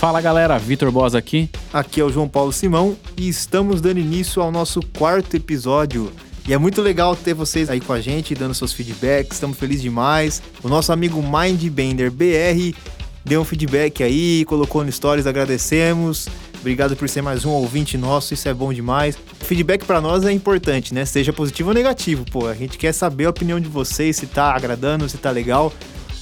Fala galera, Vitor Boas aqui. Aqui é o João Paulo Simão e estamos dando início ao nosso quarto episódio. E é muito legal ter vocês aí com a gente, dando seus feedbacks, estamos felizes demais. O nosso amigo Mindbender BR deu um feedback aí, colocou no Stories, agradecemos. Obrigado por ser mais um ouvinte nosso, isso é bom demais. feedback para nós é importante, né? Seja positivo ou negativo, pô. A gente quer saber a opinião de vocês, se tá agradando, se tá legal.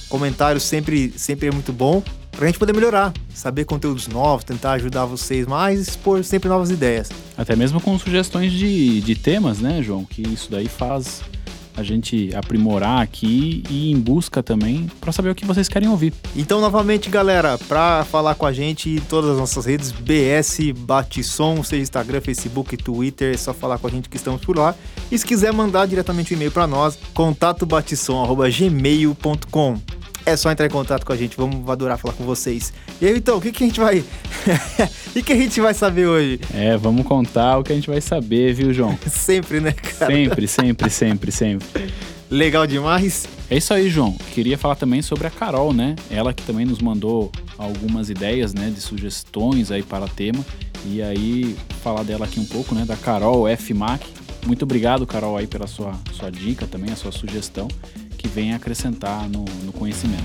Comentário sempre, sempre é muito bom pra gente poder melhorar, saber conteúdos novos, tentar ajudar vocês mais, expor sempre novas ideias. Até mesmo com sugestões de, de temas, né, João? Que isso daí faz a gente aprimorar aqui e ir em busca também para saber o que vocês querem ouvir. Então, novamente, galera, para falar com a gente em todas as nossas redes, BS Batissom, seja Instagram, Facebook, Twitter, é só falar com a gente que estamos por lá. E se quiser mandar diretamente um e-mail para nós, contatobatissom@gmail.com é só entrar em contato com a gente. Vamos adorar falar com vocês. E aí, então, o que, que a gente vai. o que, a gente vai saber hoje? É, vamos contar o que a gente vai saber, viu, João? sempre, né, cara? Sempre, sempre, sempre, sempre. Legal demais. É isso aí, João. Queria falar também sobre a Carol, né? Ela que também nos mandou algumas ideias, né, de sugestões aí para o tema. E aí, falar dela aqui um pouco, né, da Carol F. Mac. Muito obrigado, Carol, aí pela sua, sua dica também, a sua sugestão que vem acrescentar no, no conhecimento.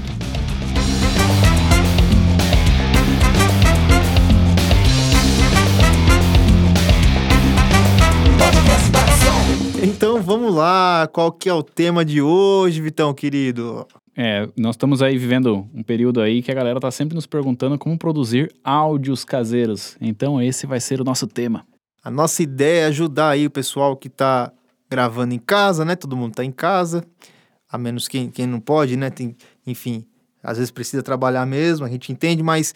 Então vamos lá, qual que é o tema de hoje, Vitão querido? É, nós estamos aí vivendo um período aí que a galera tá sempre nos perguntando como produzir áudios caseiros. Então esse vai ser o nosso tema. A nossa ideia é ajudar aí o pessoal que tá gravando em casa, né? Todo mundo tá em casa a menos quem, quem não pode, né? Tem, enfim, às vezes precisa trabalhar mesmo, a gente entende, mas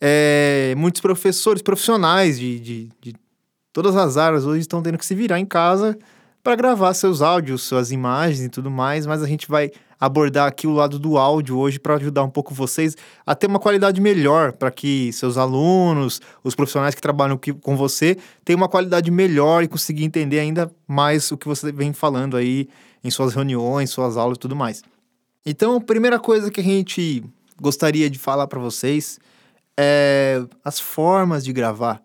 é, muitos professores profissionais de, de, de todas as áreas hoje estão tendo que se virar em casa para gravar seus áudios, suas imagens e tudo mais, mas a gente vai abordar aqui o lado do áudio hoje para ajudar um pouco vocês a ter uma qualidade melhor, para que seus alunos, os profissionais que trabalham com você, tenham uma qualidade melhor e conseguir entender ainda mais o que você vem falando aí em suas reuniões, suas aulas e tudo mais. Então, a primeira coisa que a gente gostaria de falar para vocês é as formas de gravar.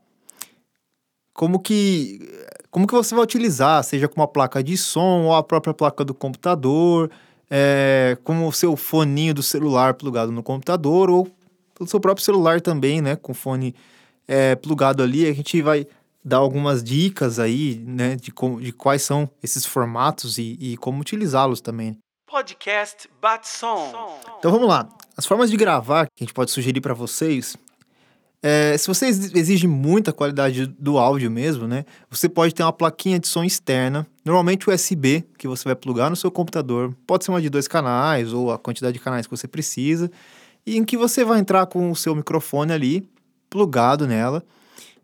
Como que como que você vai utilizar, seja com uma placa de som ou a própria placa do computador, é, como o seu foninho do celular plugado no computador ou o seu próprio celular também, né, com fone é, plugado ali. A gente vai dar algumas dicas aí, né, de, como, de quais são esses formatos e, e como utilizá-los também. Podcast Bate Som. Então vamos lá. As formas de gravar que a gente pode sugerir para vocês é, se você exige muita qualidade do áudio mesmo, né? Você pode ter uma plaquinha de som externa, normalmente USB, que você vai plugar no seu computador. Pode ser uma de dois canais ou a quantidade de canais que você precisa. E em que você vai entrar com o seu microfone ali, plugado nela.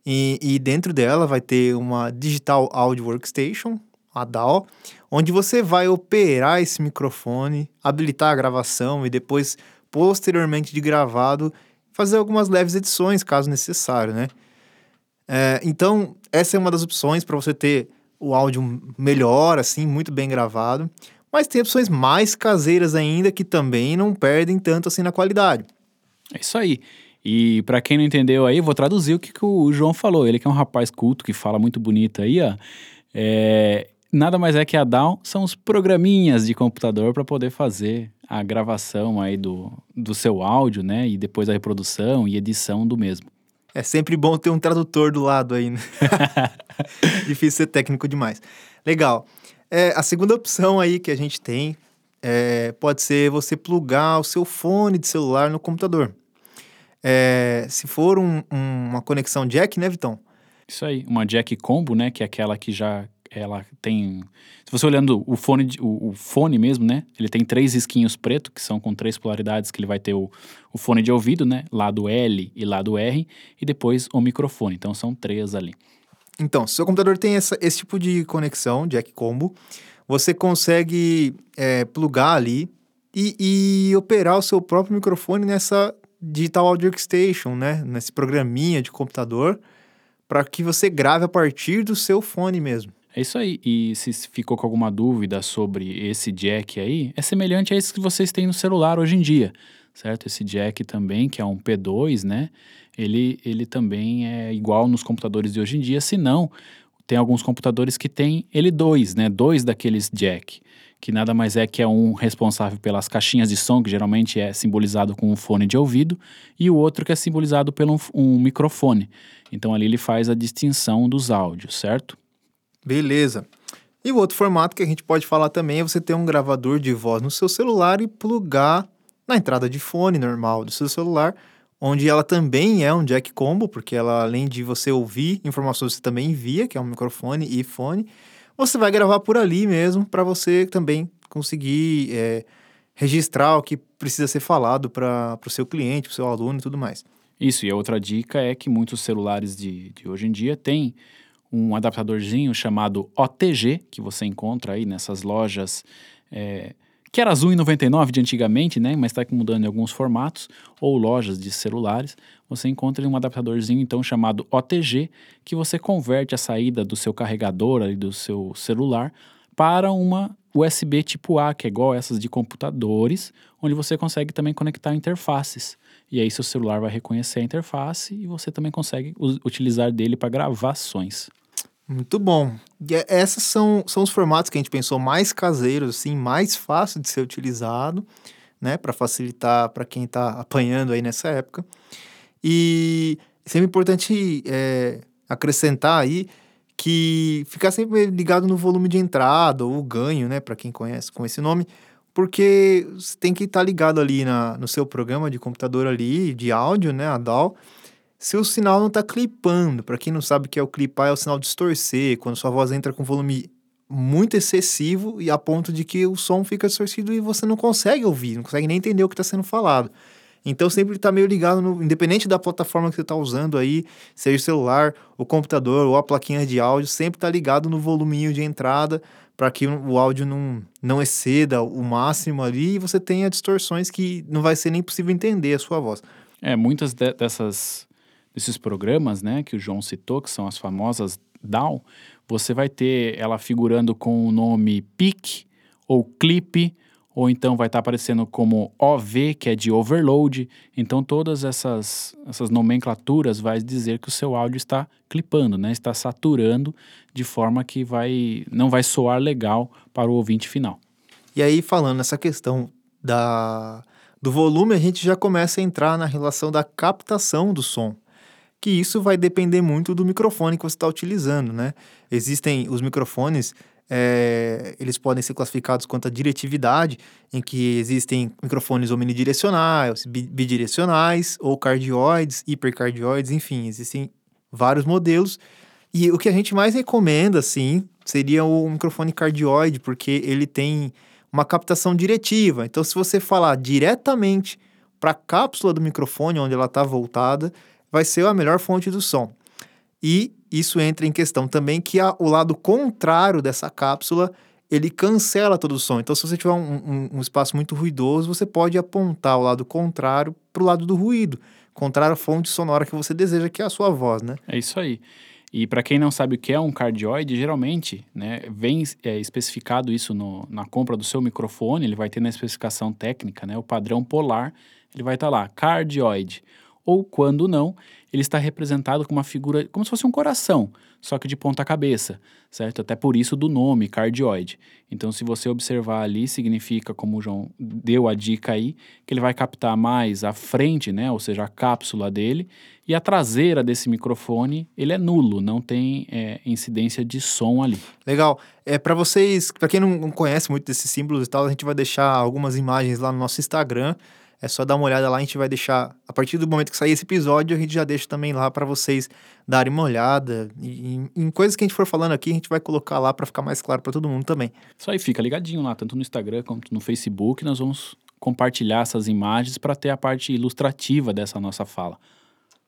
E, e dentro dela vai ter uma Digital Audio Workstation, a DAW, onde você vai operar esse microfone, habilitar a gravação e depois, posteriormente de gravado, fazer algumas leves edições, caso necessário, né? É, então, essa é uma das opções para você ter o áudio melhor, assim, muito bem gravado. Mas tem opções mais caseiras ainda que também não perdem tanto assim na qualidade. É isso aí. E para quem não entendeu aí, vou traduzir o que, que, o João falou. Ele que é um rapaz culto, que fala muito bonito aí, ó. É, nada mais é que a DAW são os programinhas de computador para poder fazer a gravação aí do, do seu áudio, né? E depois a reprodução e edição do mesmo. É sempre bom ter um tradutor do lado aí, né? Difícil ser técnico demais. Legal. É, a segunda opção aí que a gente tem é, pode ser você plugar o seu fone de celular no computador. É, se for um, um, uma conexão jack, né, Vitão? Isso aí, uma jack combo, né? Que é aquela que já ela tem. Se você olhando o fone, o, o, fone mesmo, né? Ele tem três risquinhos preto, que são com três polaridades, que ele vai ter o, o fone de ouvido, né? Lado L e lado R, e depois o microfone. Então são três ali. Então, se o seu computador tem essa, esse tipo de conexão, jack combo, você consegue é, plugar ali e, e, operar o seu próprio microfone nessa Digital Audio Workstation, né? Nesse programinha de computador, para que você grave a partir do seu fone mesmo. É isso aí. E se ficou com alguma dúvida sobre esse jack aí, é semelhante a esse que vocês têm no celular hoje em dia. certo? Esse jack também, que é um P2, né? Ele, ele também é igual nos computadores de hoje em dia, se não, tem alguns computadores que tem L2, né? Dois daqueles jack, que nada mais é que é um responsável pelas caixinhas de som, que geralmente é simbolizado com um fone de ouvido, e o outro que é simbolizado pelo um microfone. Então ali ele faz a distinção dos áudios, certo? Beleza. E o outro formato que a gente pode falar também é você ter um gravador de voz no seu celular e plugar na entrada de fone normal do seu celular, onde ela também é um jack combo, porque ela além de você ouvir informações, você também envia, que é um microfone e fone. Você vai gravar por ali mesmo para você também conseguir é, registrar o que precisa ser falado para o seu cliente, para o seu aluno e tudo mais. Isso, e a outra dica é que muitos celulares de, de hoje em dia têm um adaptadorzinho chamado OTG, que você encontra aí nessas lojas, é, que era azul em 99 de antigamente, né? Mas está mudando em alguns formatos, ou lojas de celulares. Você encontra um adaptadorzinho então chamado OTG, que você converte a saída do seu carregador ali do seu celular para uma USB tipo A, que é igual essas de computadores, onde você consegue também conectar interfaces. E aí seu celular vai reconhecer a interface e você também consegue utilizar dele para gravações. Muito bom. E é, esses são, são os formatos que a gente pensou mais caseiros, assim, mais fácil de ser utilizado, né, para facilitar para quem está apanhando aí nessa época. E sempre importante é, acrescentar aí que ficar sempre ligado no volume de entrada ou ganho, né, para quem conhece com esse nome, porque você tem que estar tá ligado ali na, no seu programa de computador ali, de áudio, né, a DAW, se o sinal não está clipando, para quem não sabe o que é o clipar, é o sinal distorcer, quando sua voz entra com volume muito excessivo e a ponto de que o som fica distorcido e você não consegue ouvir, não consegue nem entender o que está sendo falado. Então sempre está meio ligado, no, independente da plataforma que você está usando aí, seja o celular, o computador ou a plaquinha de áudio, sempre está ligado no voluminho de entrada para que o áudio não, não exceda o máximo ali e você tenha distorções que não vai ser nem possível entender a sua voz. É, muitas de, dessas desses programas, né, que o João citou, que são as famosas DAW, você vai ter ela figurando com o nome PIC ou clip, ou então vai estar tá aparecendo como OV, que é de overload. Então todas essas, essas nomenclaturas vai dizer que o seu áudio está clipando, né? Está saturando de forma que vai não vai soar legal para o ouvinte final. E aí falando nessa questão da do volume, a gente já começa a entrar na relação da captação do som que isso vai depender muito do microfone que você está utilizando, né? Existem os microfones, é, eles podem ser classificados quanto a diretividade, em que existem microfones omnidirecionais, bidirecionais, ou cardioides, hipercardioides, enfim, existem vários modelos. E o que a gente mais recomenda, assim, seria o microfone cardioide, porque ele tem uma captação diretiva. Então, se você falar diretamente para a cápsula do microfone, onde ela está voltada, vai ser a melhor fonte do som. E isso entra em questão também que a, o lado contrário dessa cápsula ele cancela todo o som. Então, se você tiver um, um, um espaço muito ruidoso, você pode apontar o lado contrário para o lado do ruído, contrário à fonte sonora que você deseja, que é a sua voz, né? É isso aí. E para quem não sabe o que é um cardioide, geralmente, né, vem é, especificado isso no, na compra do seu microfone, ele vai ter na especificação técnica, né, o padrão polar, ele vai estar tá lá, cardioide ou quando não, ele está representado com uma figura como se fosse um coração, só que de ponta cabeça, certo? Até por isso do nome cardioide. Então, se você observar ali, significa, como o João deu a dica aí, que ele vai captar mais a frente, né? Ou seja, a cápsula dele, e a traseira desse microfone, ele é nulo, não tem é, incidência de som ali. Legal. É para vocês, para quem não conhece muito desses símbolos e tal, a gente vai deixar algumas imagens lá no nosso Instagram é só dar uma olhada lá, a gente vai deixar, a partir do momento que sair esse episódio, a gente já deixa também lá para vocês darem uma olhada. E, em, em, coisas que a gente for falando aqui, a gente vai colocar lá para ficar mais claro para todo mundo também. Isso aí, fica ligadinho lá, tanto no Instagram quanto no Facebook, nós vamos compartilhar essas imagens para ter a parte ilustrativa dessa nossa fala.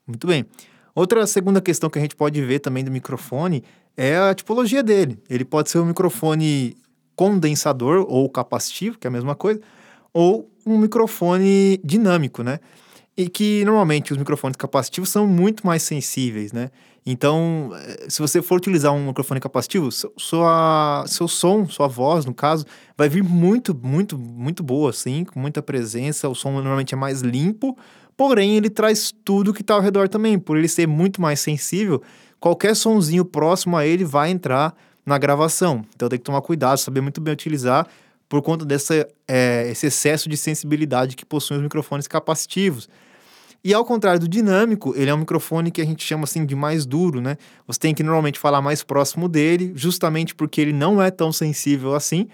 Muito bem. Outra segunda questão que a gente pode ver também do microfone é a tipologia dele. Ele pode ser um microfone condensador ou capacitivo, que é a mesma coisa, ou um microfone dinâmico, né? e que normalmente os microfones capacitivos são muito mais sensíveis, né? Então, eh, se você for utilizar um microfone capacitivo, sua, seu som, sua voz, no caso, vai vir muito, muito, muito boa, assim, com muita presença. O som normalmente é mais limpo, porém ele traz tudo que está ao redor também. Por ele ser muito mais sensível, qualquer sonzinho próximo a ele vai entrar na gravação. Então tem que tomar cuidado, saber muito bem utilizar por conta desse é, esse excesso de sensibilidade que possuem os microfones capacitivos. E ao contrário do dinâmico, ele é um microfone que a gente chama assim de mais duro, né? Você tem que normalmente falar mais próximo dele, justamente porque ele não é tão sensível assim.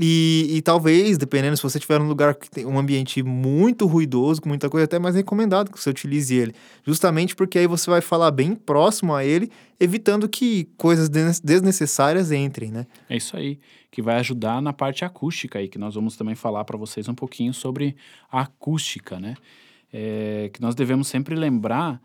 E, e talvez, dependendo, se você estiver num lugar que tem um ambiente muito ruidoso, com muita coisa, é até mais recomendado que você utilize ele. Justamente porque aí você vai falar bem próximo a ele, evitando que coisas desnecessárias entrem, né? É isso aí, que vai ajudar na parte acústica aí, que nós vamos também falar para vocês um pouquinho sobre a acústica, né? é, que nós devemos sempre lembrar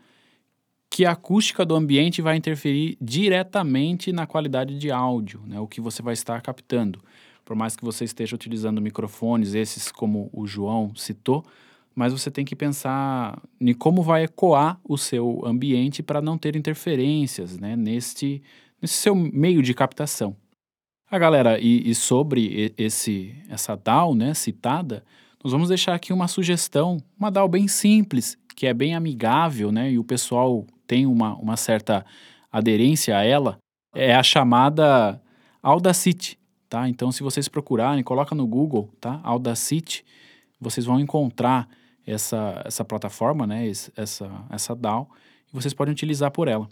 que a acústica do ambiente vai interferir diretamente na qualidade de áudio, né, o que você vai estar captando. Por mais que você esteja utilizando microfones, esses como o João citou, mas você tem que pensar em como vai ecoar o seu ambiente para não ter interferências né, neste, nesse seu meio de captação. Ah, galera, e, e sobre esse, essa DAW né, citada, nós vamos deixar aqui uma sugestão, uma DAO bem simples, que é bem amigável, né? E o pessoal tem uma, uma certa aderência a ela, é a chamada Audacity, tá? Então, se vocês procurarem, coloca no Google, tá? Audacity, vocês vão encontrar essa, essa plataforma, né? Essa, essa DAO, e vocês podem utilizar por ela.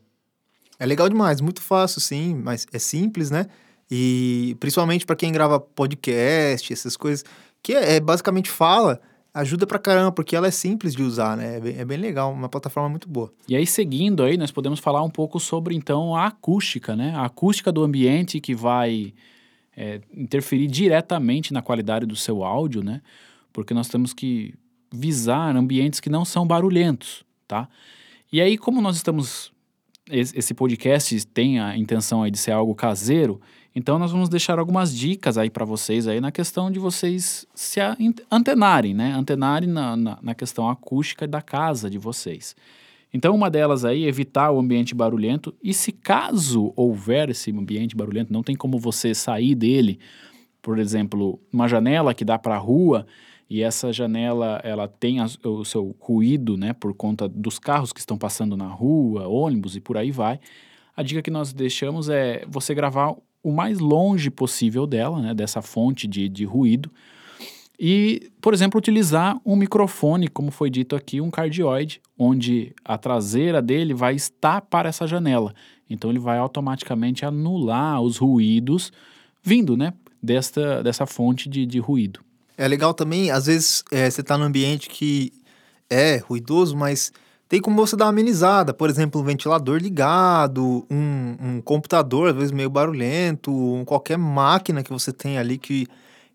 É legal demais, muito fácil, sim, mas é simples, né? E principalmente para quem grava podcast, essas coisas, que é, é, basicamente fala, ajuda pra caramba, porque ela é simples de usar, né? É bem, é bem, legal, uma plataforma muito boa. E aí, seguindo aí, nós podemos falar um pouco sobre, então, a acústica, né? A acústica do ambiente que vai é, interferir diretamente na qualidade do seu áudio, né? Porque nós temos que visar ambientes que não são barulhentos, tá? E aí, como nós estamos... Esse podcast tem a intenção aí de ser algo caseiro, então nós vamos deixar algumas dicas aí para vocês aí na questão de vocês se antenarem, né? Antenarem na, na, na, questão acústica da casa de vocês. Então uma delas aí, evitar o ambiente barulhento e se caso houver esse ambiente barulhento, não tem como você sair dele, por exemplo, uma janela que dá para a rua e essa janela ela tem o seu ruído, né, por conta dos carros que estão passando na rua, ônibus e por aí vai. A dica que nós deixamos é você gravar o mais longe possível dela, né, dessa fonte de, de ruído. E, por exemplo, utilizar um microfone, como foi dito aqui, um cardioide, onde a traseira dele vai estar para essa janela. Então ele vai automaticamente anular os ruídos vindo, né, desta, dessa fonte de, de ruído. É legal também, às vezes é, você está num ambiente que é ruidoso, mas tem como você dar uma amenizada, por exemplo, um ventilador ligado, um, um computador, às vezes meio barulhento, qualquer máquina que você tem ali que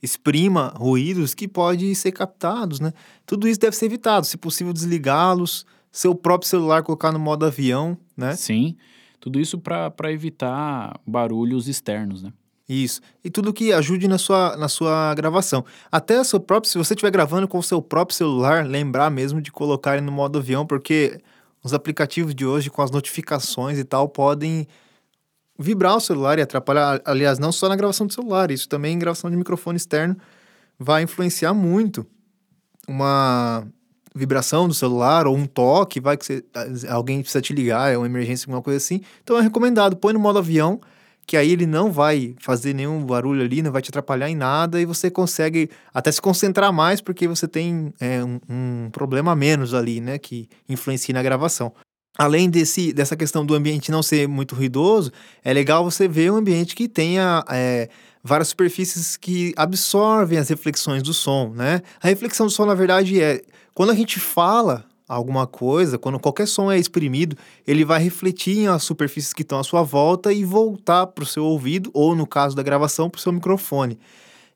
exprima ruídos que podem ser captados, né? Tudo isso deve ser evitado, se possível desligá-los, seu próprio celular colocar no modo avião, né? Sim, tudo isso para evitar barulhos externos, né? Isso. E tudo que ajude na sua, na sua gravação. Até seu próprio, se você estiver gravando com o seu próprio celular, lembrar mesmo de colocar ele no modo avião, porque os aplicativos de hoje, com as notificações e tal, podem vibrar o celular e atrapalhar. Aliás, não só na gravação do celular, isso também em gravação de microfone externo vai influenciar muito. Uma vibração do celular ou um toque, vai que você, alguém precisa te ligar, é uma emergência, alguma coisa assim. Então é recomendado, põe no modo avião que aí ele não vai fazer nenhum barulho ali, não vai te atrapalhar em nada e você consegue até se concentrar mais porque você tem é, um, um, problema menos ali, né, que influencia na gravação. Além desse, dessa questão do ambiente não ser muito ruidoso, é legal você ver um ambiente que tenha é, várias superfícies que absorvem as reflexões do som, né? A reflexão do som, na verdade, é quando a gente fala, alguma coisa, quando qualquer som é exprimido, ele vai refletir em as superfícies que estão à sua volta e voltar para o seu ouvido, ou no caso da gravação, para o seu microfone.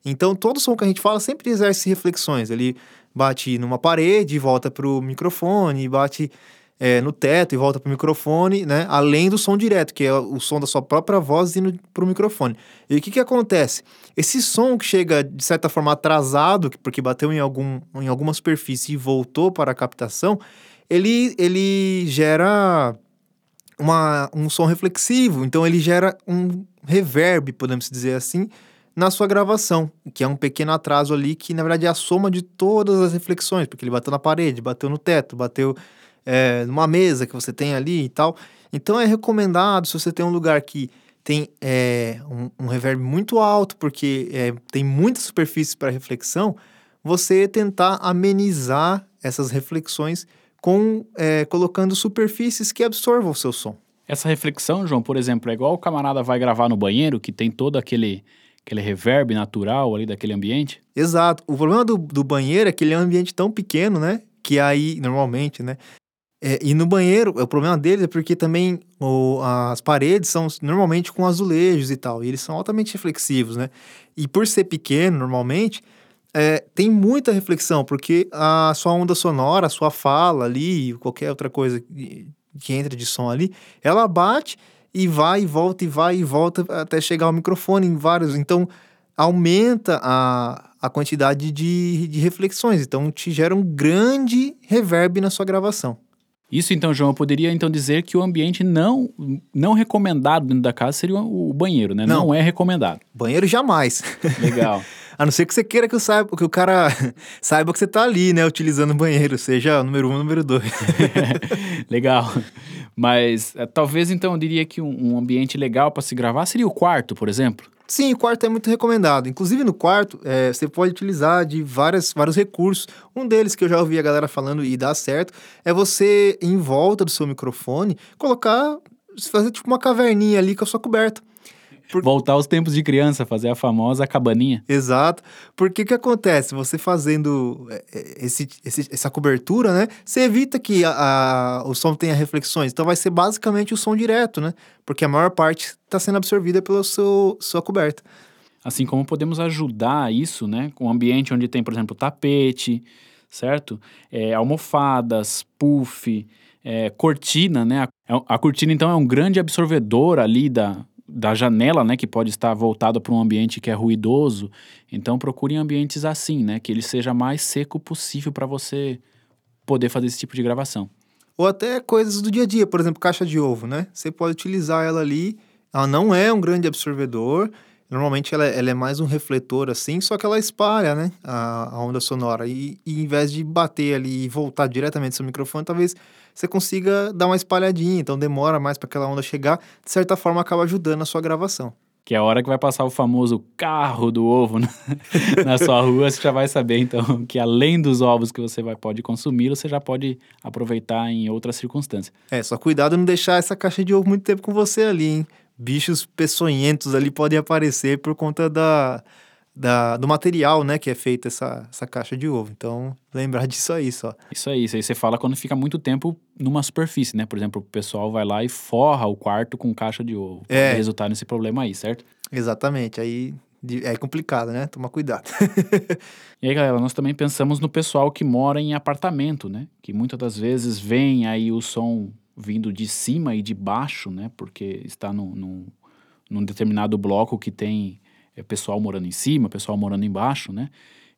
Então, todo som que a gente fala sempre exerce reflexões. Ele bate numa parede, volta para o microfone, bate é, no teto e volta para o microfone, né? Além do som direto, que é o som da sua própria voz indo para o microfone. E o que, que acontece? Esse som que chega, de certa forma, atrasado, porque bateu em, algum, em alguma superfície e voltou para a captação, ele, ele gera uma, um som reflexivo, então ele gera um reverb, podemos dizer assim, na sua gravação, que é um pequeno atraso ali que, na verdade, é a soma de todas as reflexões, porque ele bateu na parede, bateu no teto, bateu é, numa mesa que você tem ali e tal. Então é recomendado, se você tem um lugar que tem é, um, um, reverb muito alto, porque é, tem muita superfície para reflexão, você tentar amenizar essas reflexões com é, colocando superfícies que absorvam o seu som. Essa reflexão, João, por exemplo, é igual o camarada vai gravar no banheiro, que tem todo aquele, aquele reverb natural ali daquele ambiente? Exato. O problema do, do banheiro é que ele é um ambiente tão pequeno, né? Que aí, normalmente, né? É, e no banheiro, o problema deles é porque também o, as paredes são normalmente com azulejos e tal, e eles são altamente reflexivos, né? E por ser pequeno, normalmente, é, tem muita reflexão, porque a sua onda sonora, a sua fala ali, qualquer outra coisa que entra de som ali, ela bate e vai e volta e vai e volta até chegar ao microfone em vários. Então, aumenta a, a quantidade de, de reflexões. Então, te gera um grande reverb na sua gravação. Isso então, João, eu poderia então dizer que o ambiente não não recomendado dentro da casa seria o banheiro, né? Não, não é recomendado. Banheiro jamais. Legal. A não ser que você queira que, saiba, que o cara saiba que você está ali, né? Utilizando o banheiro, seja número um ou número dois. legal. Mas é, talvez então eu diria que um, um ambiente legal para se gravar seria o quarto, por exemplo. Sim, o quarto é muito recomendado. Inclusive no quarto, é, você pode utilizar de várias, vários recursos. Um deles que eu já ouvi a galera falando e dá certo é você, em volta do seu microfone, colocar, fazer tipo uma caverninha ali com a sua coberta. Por... Voltar aos tempos de criança, fazer a famosa cabaninha. Exato. Porque o que acontece? Você fazendo é, é, esse, esse, essa cobertura, né? Você evita que a, a, o som tenha reflexões. Então vai ser basicamente o som direto, né? Porque a maior parte está sendo absorvida pela seu, sua coberta. Assim como podemos ajudar isso, né? Com um ambiente onde tem, por exemplo, tapete, certo? É, almofadas, puff, é, cortina, né? A, a cortina, então, é um grande absorvedor ali da, da janela, né, que pode estar voltada para um ambiente que é ruidoso. Então procure ambientes assim, né, que ele seja mais seco possível para você poder fazer esse tipo de gravação. Ou até coisas do dia a dia, por exemplo, caixa de ovo, né? Você pode utilizar ela ali. Ela não é um grande absorvedor. Normalmente ela, ela é mais um refletor assim, só que ela espalha, né, a, a onda sonora. E, e em vez de bater ali e voltar diretamente seu microfone, talvez você consiga dar uma espalhadinha, então demora mais para aquela onda chegar, de certa forma acaba ajudando a sua gravação. Que é a hora que vai passar o famoso carro do ovo na, na sua rua, você já vai saber então que além dos ovos que você vai pode consumir, você já pode aproveitar em outras circunstâncias. É, só cuidado não deixar essa caixa de ovo muito tempo com você ali, hein? Bichos peçonhentos ali podem aparecer por conta da, da, do material, né, que é feita essa, essa caixa de ovo. Então, lembrar disso aí só. Isso aí, isso aí você fala quando fica muito tempo numa superfície, né? Por exemplo, o pessoal vai lá e forra o quarto com caixa de ovo. É. Pode resultar nesse problema aí, certo? Exatamente. Aí é complicado, né? Tomar cuidado. e aí, galera, nós também pensamos no pessoal que mora em apartamento, né? Que muitas das vezes vem aí o som vindo de cima e de baixo, né? Porque está num, num, num determinado bloco que tem é, pessoal morando em cima, pessoal morando embaixo, né?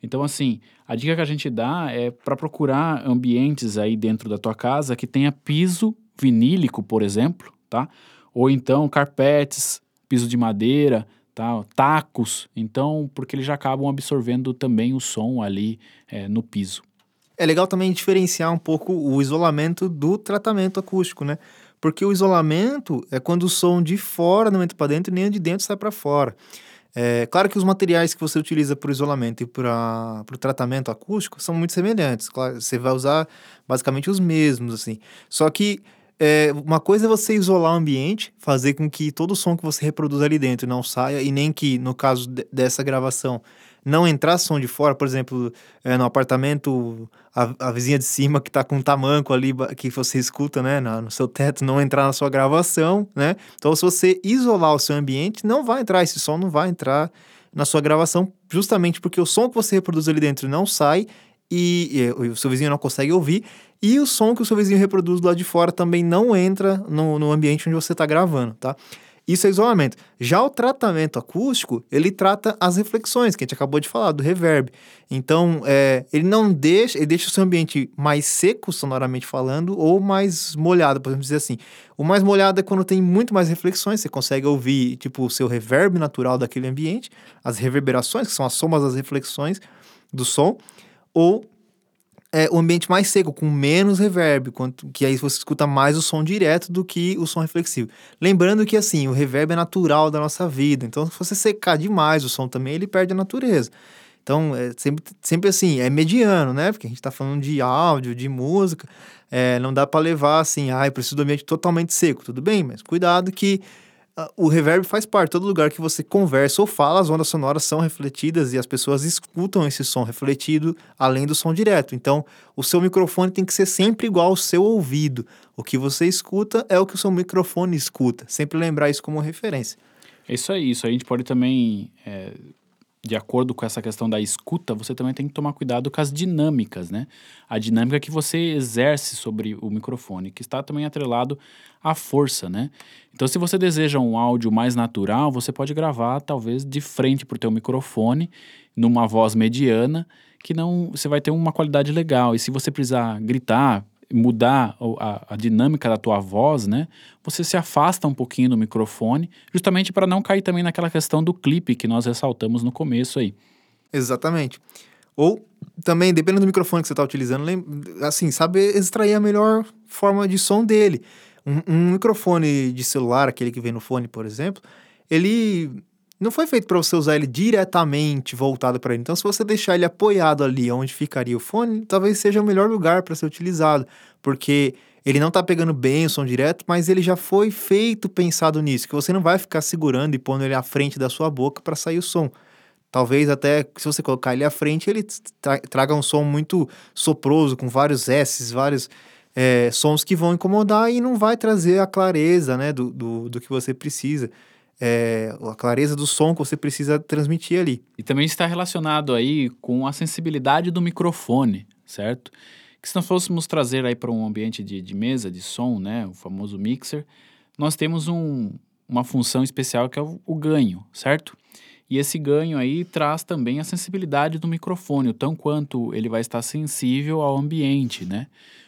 Então, assim, a dica que a gente dá é para procurar ambientes aí dentro da tua casa que tenha piso vinílico, por exemplo, tá? Ou então carpetes, piso de madeira, tá? tacos. Então, porque eles já acabam absorvendo também o som ali é, no piso. É legal também diferenciar um pouco o isolamento do tratamento acústico, né? Porque o isolamento é quando o som de fora não entra para dentro e nem o de dentro sai para fora. É, claro que os materiais que você utiliza para o isolamento e para o tratamento acústico são muito semelhantes. Claro, você vai usar basicamente os mesmos, assim. Só que é, uma coisa é você isolar o ambiente, fazer com que todo o som que você reproduz ali dentro não saia, e nem que, no caso de, dessa gravação, não entrar som de fora, por exemplo, é, no apartamento, a, a, vizinha de cima que está com um tamanco ali que você escuta, né, no, no, seu teto, não entrar na sua gravação, né? Então, se você isolar o seu ambiente, não vai entrar, esse som não vai entrar na sua gravação, justamente porque o som que você reproduz ali dentro não sai e, e o seu vizinho não consegue ouvir, e o som que o seu vizinho reproduz lado de fora também não entra no, no ambiente onde você está gravando, tá? Isso é isolamento. Já o tratamento acústico, ele trata as reflexões, que a gente acabou de falar, do reverb. Então, é, ele não deixa, ele deixa o seu ambiente mais seco, sonoramente falando, ou mais molhado, podemos dizer assim. O mais molhado é quando tem muito mais reflexões, você consegue ouvir, tipo, o seu reverb natural daquele ambiente, as reverberações, que são as somas das reflexões do som, ou é, o ambiente mais seco, com menos reverb, quanto, que aí você escuta mais o som direto do que o som reflexivo. Lembrando que, assim, o reverb é natural da nossa vida, então se você secar demais o som também, ele perde a natureza. Então, é sempre, sempre assim, é mediano, né? Porque a gente está falando de áudio, de música, é, não dá para levar assim, ah, eu preciso do ambiente totalmente seco, tudo bem, mas cuidado que o reverb faz parte. Todo lugar que você conversa ou fala, as ondas sonoras são refletidas e as pessoas escutam esse som refletido além do som direto. Então, o seu microfone tem que ser sempre igual ao seu ouvido. O que você escuta é o que o seu microfone escuta. Sempre lembrar isso como referência. Isso aí. Isso aí a gente pode também é de acordo com essa questão da escuta, você também tem que tomar cuidado com as dinâmicas, né? A dinâmica que você exerce sobre o microfone, que está também atrelado à força, né? Então, se você deseja um áudio mais natural, você pode gravar talvez de frente para o teu microfone, numa voz mediana, que não você vai ter uma qualidade legal. E se você precisar gritar, mudar a, a, dinâmica da tua voz, né? Você se afasta um pouquinho do microfone, justamente para não cair também naquela questão do clipe que nós ressaltamos no começo aí. Exatamente. Ou também, dependendo do microfone que você está utilizando, assim, saber extrair a melhor forma de som dele. Um, um microfone de celular, aquele que vem no fone, por exemplo, ele não foi feito para você usar ele diretamente voltado para ele. Então, se você deixar ele apoiado ali onde ficaria o fone, talvez seja o melhor lugar para ser utilizado, porque ele não está pegando bem o som direto, mas ele já foi feito pensado nisso, que você não vai ficar segurando e pondo ele à frente da sua boca para sair o som. Talvez até se você colocar ele à frente, ele tra traga um som muito soproso, com vários S's, vários é, sons que vão incomodar e não vai trazer a clareza né, do, do, do que você precisa é, a clareza do som que você precisa transmitir ali. E também está relacionado aí com a sensibilidade do microfone, certo? Que se nós fôssemos trazer aí para um ambiente de, de, mesa, de som, né, o famoso mixer, nós temos um, uma função especial que é o, o ganho, certo? E esse ganho aí traz também a sensibilidade do microfone, o tão quanto ele vai estar sensível ao ambiente, né?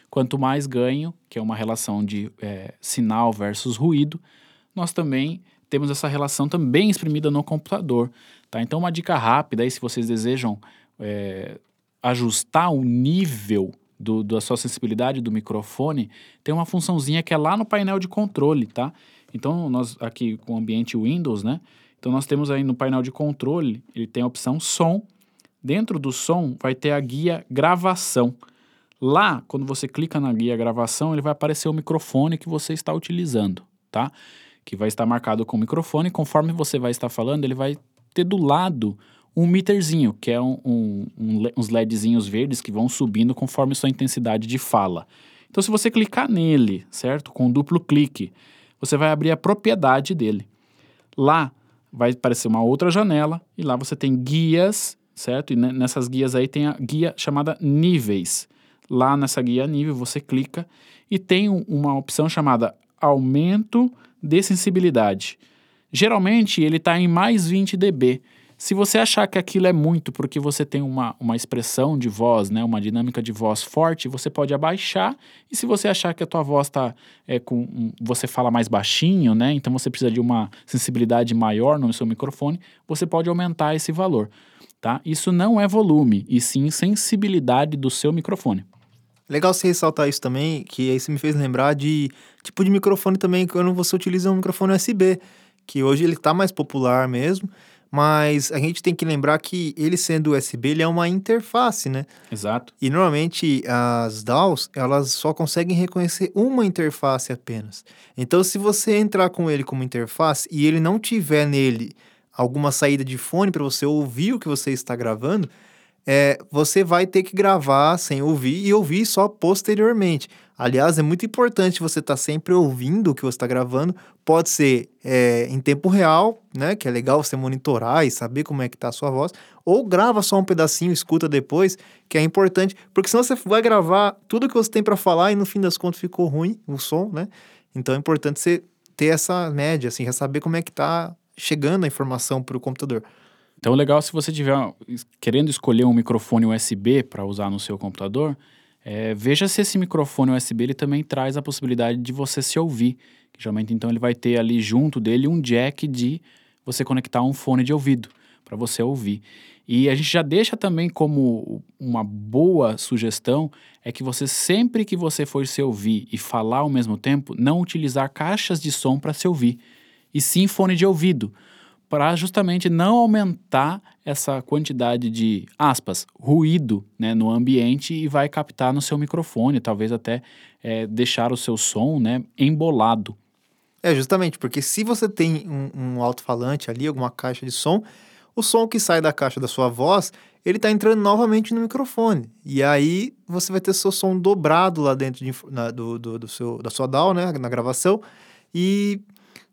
Quanto mais ganho, que é uma relação de é, sinal versus ruído, nós também temos essa relação também exprimida no computador. Tá? Então, uma dica rápida aí, se vocês desejam é, ajustar o nível do, da sua sensibilidade do microfone, tem uma funçãozinha que é lá no painel de controle, tá? Então, nós aqui com o ambiente Windows, né? Então, nós temos aí no painel de controle, ele tem a opção som. Dentro do som vai ter a guia gravação. Lá, quando você clica na guia gravação, ele vai aparecer o microfone que você está utilizando, tá? Que vai estar marcado com o microfone. Conforme você vai estar falando, ele vai ter do lado um meterzinho, que é um, um, um, uns LEDzinhos verdes que vão subindo conforme sua intensidade de fala. Então, se você clicar nele, certo? Com um duplo clique, você vai abrir a propriedade dele. Lá vai aparecer uma outra janela e lá você tem guias, certo? E nessas guias aí tem a guia chamada níveis. Lá nessa guia nível você clica e tem uma opção chamada aumento de sensibilidade. Geralmente ele está em mais 20 dB. Se você achar que aquilo é muito porque você tem uma, uma expressão de voz, né, uma dinâmica de voz forte, você pode abaixar. E se você achar que a tua voz está é, com você fala mais baixinho, né, então você precisa de uma sensibilidade maior no seu microfone, você pode aumentar esse valor. Tá? Isso não é volume, e sim sensibilidade do seu microfone. Legal você ressaltar isso também, que aí você me fez lembrar de tipo de microfone também, quando você utiliza um microfone USB, que hoje ele está mais popular mesmo, mas a gente tem que lembrar que ele sendo USB, ele é uma interface, né? Exato. E normalmente as DAWs, elas só conseguem reconhecer uma interface apenas. Então, se você entrar com ele como interface e ele não tiver nele alguma saída de fone para você ouvir o que você está gravando, é, você vai ter que gravar sem ouvir e ouvir só posteriormente. Aliás, é muito importante você estar tá sempre ouvindo o que você está gravando. Pode ser é, em tempo real, né? Que é legal você monitorar e saber como é que está a sua voz. Ou grava só um pedacinho, escuta depois, que é importante. Porque senão você vai gravar tudo que você tem para falar e no fim das contas ficou ruim o som, né? Então é importante você ter essa média, assim, já saber como é que está chegando a informação para o computador. Então, legal se você tiver querendo escolher um microfone USB para usar no seu computador, é, veja se esse microfone USB ele também traz a possibilidade de você se ouvir. Geralmente, então, ele vai ter ali junto dele um jack de você conectar um fone de ouvido para você ouvir. E a gente já deixa também como uma boa sugestão é que você sempre que você for se ouvir e falar ao mesmo tempo, não utilizar caixas de som para se ouvir, e sim fone de ouvido para justamente não aumentar essa quantidade de aspas ruído né, no ambiente e vai captar no seu microfone, talvez até é, deixar o seu som né, embolado. É justamente porque se você tem um, um alto-falante ali, alguma caixa de som, o som que sai da caixa da sua voz ele está entrando novamente no microfone. E aí você vai ter seu som dobrado lá dentro de, na, do, do, do, seu, da sua DAW, né, na gravação. E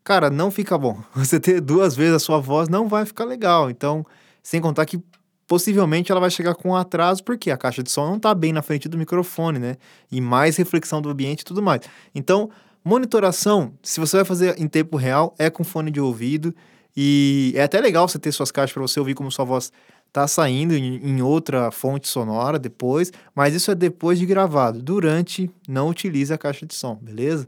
cara, não fica bom. Você ter duas vezes a sua voz não vai ficar legal. Então, sem contar que possivelmente ela vai chegar com atraso, porque a caixa de som não está bem na frente do microfone, né? E mais reflexão do ambiente e tudo mais. Então, monitoração, se você vai fazer em tempo real, é com fone de ouvido. E é até legal você ter suas caixas para você ouvir como sua voz está saindo em, em, outra fonte sonora depois, mas isso é depois de gravado. Durante, não utilize a caixa de som, beleza?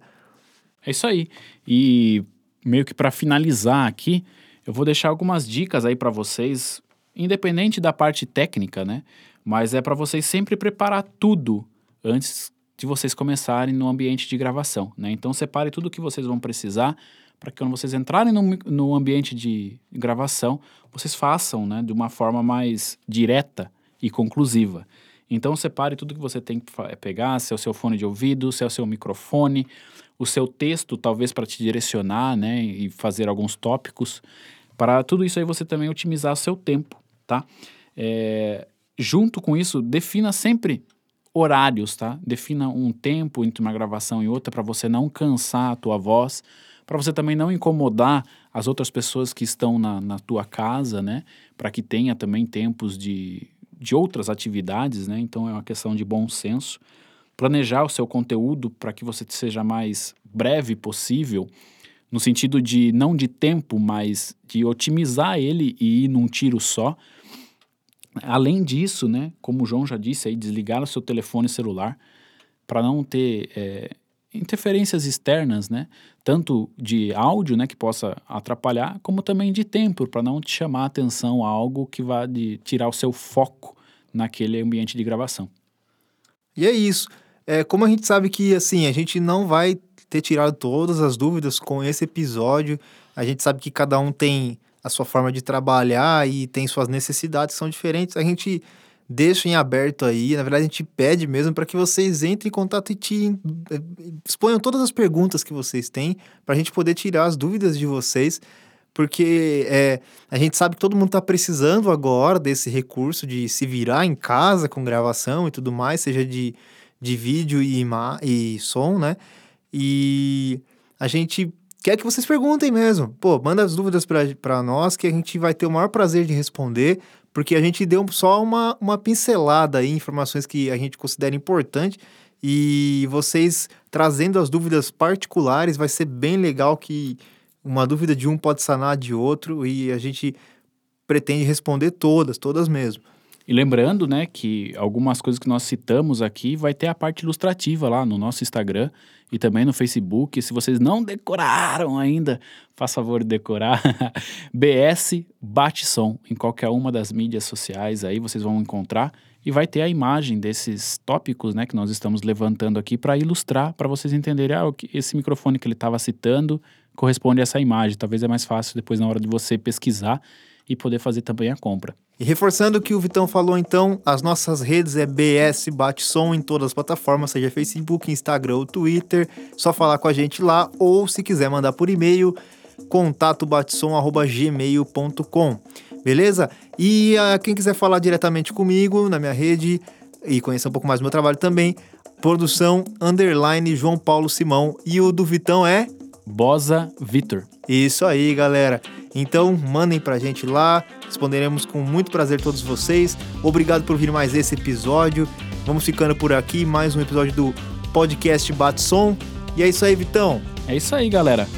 É isso aí. E meio que para finalizar aqui, eu vou deixar algumas dicas aí para vocês, independente da parte técnica, né? Mas é para vocês sempre preparar tudo antes de vocês começarem no ambiente de gravação, né? Então separe tudo que vocês vão precisar para que quando vocês entrarem no, no ambiente de gravação, vocês façam, né, de uma forma mais direta e conclusiva. Então separe tudo que você tem que pegar, se é o seu fone de ouvido, se é o seu microfone, o seu texto, talvez para te direcionar, né, e fazer alguns tópicos. Para tudo isso aí você também otimizar o seu tempo, tá? É, junto com isso, defina sempre horários, tá? Defina um tempo entre uma gravação e outra para você não cansar a tua voz, para você também não incomodar as outras pessoas que estão na, na tua casa, né? Para que tenha também tempos de, de outras atividades, né? Então é uma questão de bom senso planejar o seu conteúdo para que você seja mais breve possível, no sentido de não de tempo, mas de otimizar ele e ir num tiro só. Além disso, né, como o João já disse aí, desligar o seu telefone celular para não ter é, interferências externas, né, tanto de áudio, né, que possa atrapalhar, como também de tempo, para não te chamar a atenção a algo que vá de tirar o seu foco naquele ambiente de gravação. E é isso. É, como a gente sabe que, assim, a gente não vai ter tirado todas as dúvidas com esse episódio, a gente sabe que cada um tem a sua forma de trabalhar e tem suas necessidades são diferentes, a gente deixa em aberto aí, na verdade a gente pede mesmo para que vocês entrem em contato e te, é, exponham todas as perguntas que vocês têm, para a gente poder tirar as dúvidas de vocês, porque é, a gente sabe que todo mundo está precisando agora desse recurso de se virar em casa com gravação e tudo mais, seja de de vídeo e, e som, né? E a gente quer que vocês perguntem mesmo. Pô, manda as dúvidas para nós que a gente vai ter o maior prazer de responder, porque a gente deu só uma, uma pincelada aí, informações que a gente considera importante. E vocês trazendo as dúvidas particulares, vai ser bem legal que uma dúvida de um pode sanar de outro e a gente pretende responder todas, todas mesmo. E lembrando, né, que algumas coisas que nós citamos aqui vai ter a parte ilustrativa lá no nosso Instagram e também no Facebook. Se vocês não decoraram ainda, faz favor de decorar. BS Bate Som em qualquer uma das mídias sociais aí vocês vão encontrar e vai ter a imagem desses tópicos, né, que nós estamos levantando aqui para ilustrar, para vocês entenderem, ah, esse microfone que ele estava citando corresponde a essa imagem. Talvez é mais fácil depois na hora de você pesquisar e poder fazer também a compra. E reforçando o que o Vitão falou, então, as nossas redes é BS Bate Som em todas as plataformas, seja Facebook, Instagram ou Twitter. Só falar com a gente lá ou se quiser mandar por e-mail, contatobatesom@gmail.com. Beleza? E ah, quem quiser falar diretamente comigo na minha rede e conhecer um pouco mais do meu trabalho também, produção underline João Paulo Simão. E o do Vitão é Bosa Vitor. isso aí, galera. Então, mandem pra gente lá, responderemos com muito prazer todos vocês. Obrigado por vir mais esse episódio. Vamos ficando por aqui, mais um episódio do podcast Bate Som. E é isso aí, Vitão. É isso aí, galera.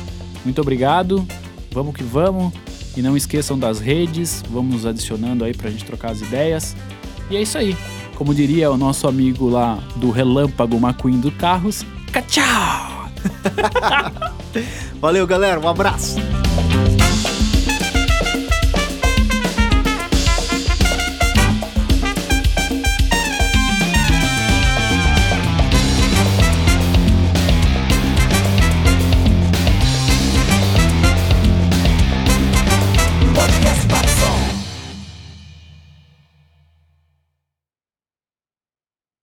Muito obrigado. Vamos que vamos. E não esqueçam das redes. Vamos adicionando aí pra gente trocar as ideias. E é isso aí. Como diria o nosso amigo lá do Relâmpago McQueen do Carros. Tchau! Valeu, galera. Um abraço.